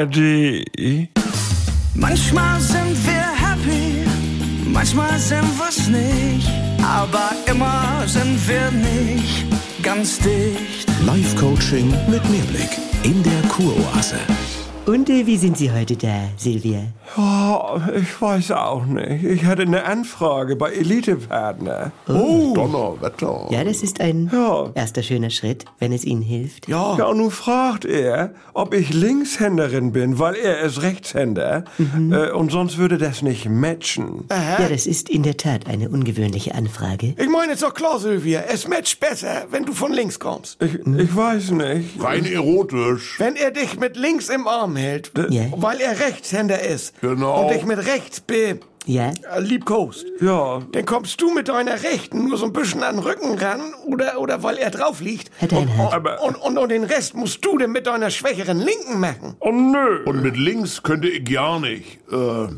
ARD. Manchmal sind wir happy, manchmal sind wir's nicht, aber immer sind wir nicht ganz dicht. Live-Coaching mit Mehrblick in der Kuroase. Und äh, wie sind Sie heute da, Silvia? Ja, ich weiß auch nicht. Ich hatte eine Anfrage bei Elitepartner. Oh, Donnerwetter. Ja, das ist ein Ja. erster schöner Schritt, wenn es Ihnen hilft. Ja, Ja, und nun fragt er, ob ich Linkshänderin bin, weil er ist Rechtshänder. Äh, und sonst würde das nicht matchen. Ja, das ist in der Tat eine ungewöhnliche Anfrage. ich meine, ist doch klar, Sylvia. Es matcht besser, wenn du von links kommst. Ich, ich weiß nicht. Rein erotisch. Wenn er dich mit links im Arm hält, Ja. weil er Rechtshänder ist. Genau. Und dich mit rechts be Ja? äh, liebkost. Ja, Dann kommst du mit deiner Rechten nur so ein bisschen an den Rücken ran oder, oder weil er drauf liegt. Hat er ein Haar? aber- Und, und, und den Rest musst du dann mit deiner schwächeren Linken machen. oh nö. Und mit links könnte ich gar nicht äh,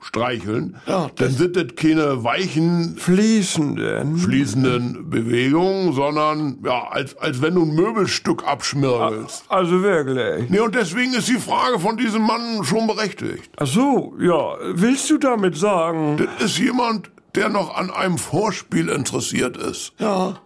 streicheln. Ja, Dann sind das keine weichen, Fließenden. fließenden Bewegungen, sondern ja, als, als wenn du ein Möbelstück abschmirgelst. Also wirklich. Nee, und deswegen ist die Frage von diesem Mann schon berechtigt. Ach so, ja. Willst du damit sagen? Das ist jemand, der noch an einem Vorspiel interessiert ist. Ja.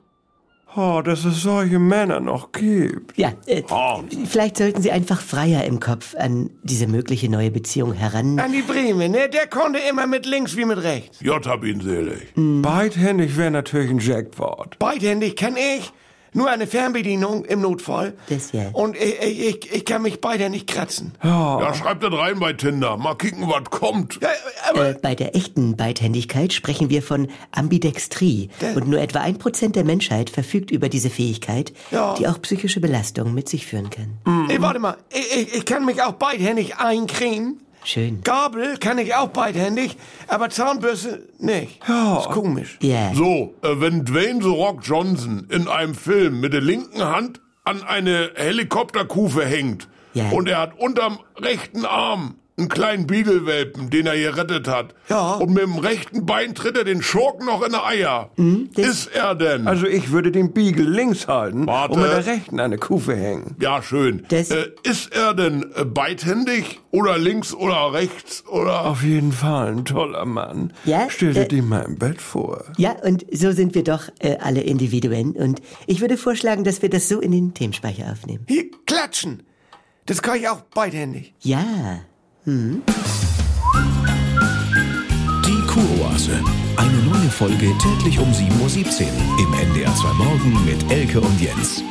Oh, dass es solche Männer noch gibt. Ja, äh, Ah. vielleicht sollten Sie einfach freier im Kopf an diese mögliche neue Beziehung heran. An die Bremen, ne? Der konnte immer mit links wie mit rechts. Gott hab ihn selig. Beidhändig wäre natürlich ein Jackpot. Beidhändig kann ich. Nur eine Fernbedienung im Notfall. Das ja. Und ich, ich, ich, ich kann mich beidhändig kratzen. Ja, schreibt das rein bei Tinder. Mal kicken, was kommt. Ja, aber Äh, bei der echten Beidhändigkeit sprechen wir von Ambidextrie. Und nur etwa ein Prozent der Menschheit verfügt über diese Fähigkeit, Ja. die auch psychische Belastungen mit sich führen kann. ey, warte mal. Ich, ich, ich kann mich auch beidhändig eincremen. Schön. Gabel kann ich auch beidhändig, aber Zahnbürste nicht. Ja. ist komisch. Ja. So, äh, wenn Dwayne The Rock Johnson in einem Film mit der linken Hand an eine Helikopterkufe hängt Ja. und er hat unterm rechten Arm einen kleinen Beagle-Welpen, den er gerettet hat. Ja. Und mit dem rechten Bein tritt er den Schurken noch in die Eier. das- Ist er denn? Also ich würde den Beagle links halten Warte. und mit der rechten an der Kufe hängen. ja, schön. Das- Äh, ist er denn äh, beidhändig oder links oder rechts oder? Auf jeden Fall ein toller Mann. Ja, Stell dir äh, die mal im Bett vor. Ja, und so sind wir doch äh, alle Individuen. Und ich würde vorschlagen, dass wir das so in den Themenspeicher aufnehmen. Hier, klatschen. Das kann ich auch beidhändig. Ja. Die Kuroase. Eine neue Folge täglich um 7.17 Uhr im NDR 2 Morgen mit Elke und Jens.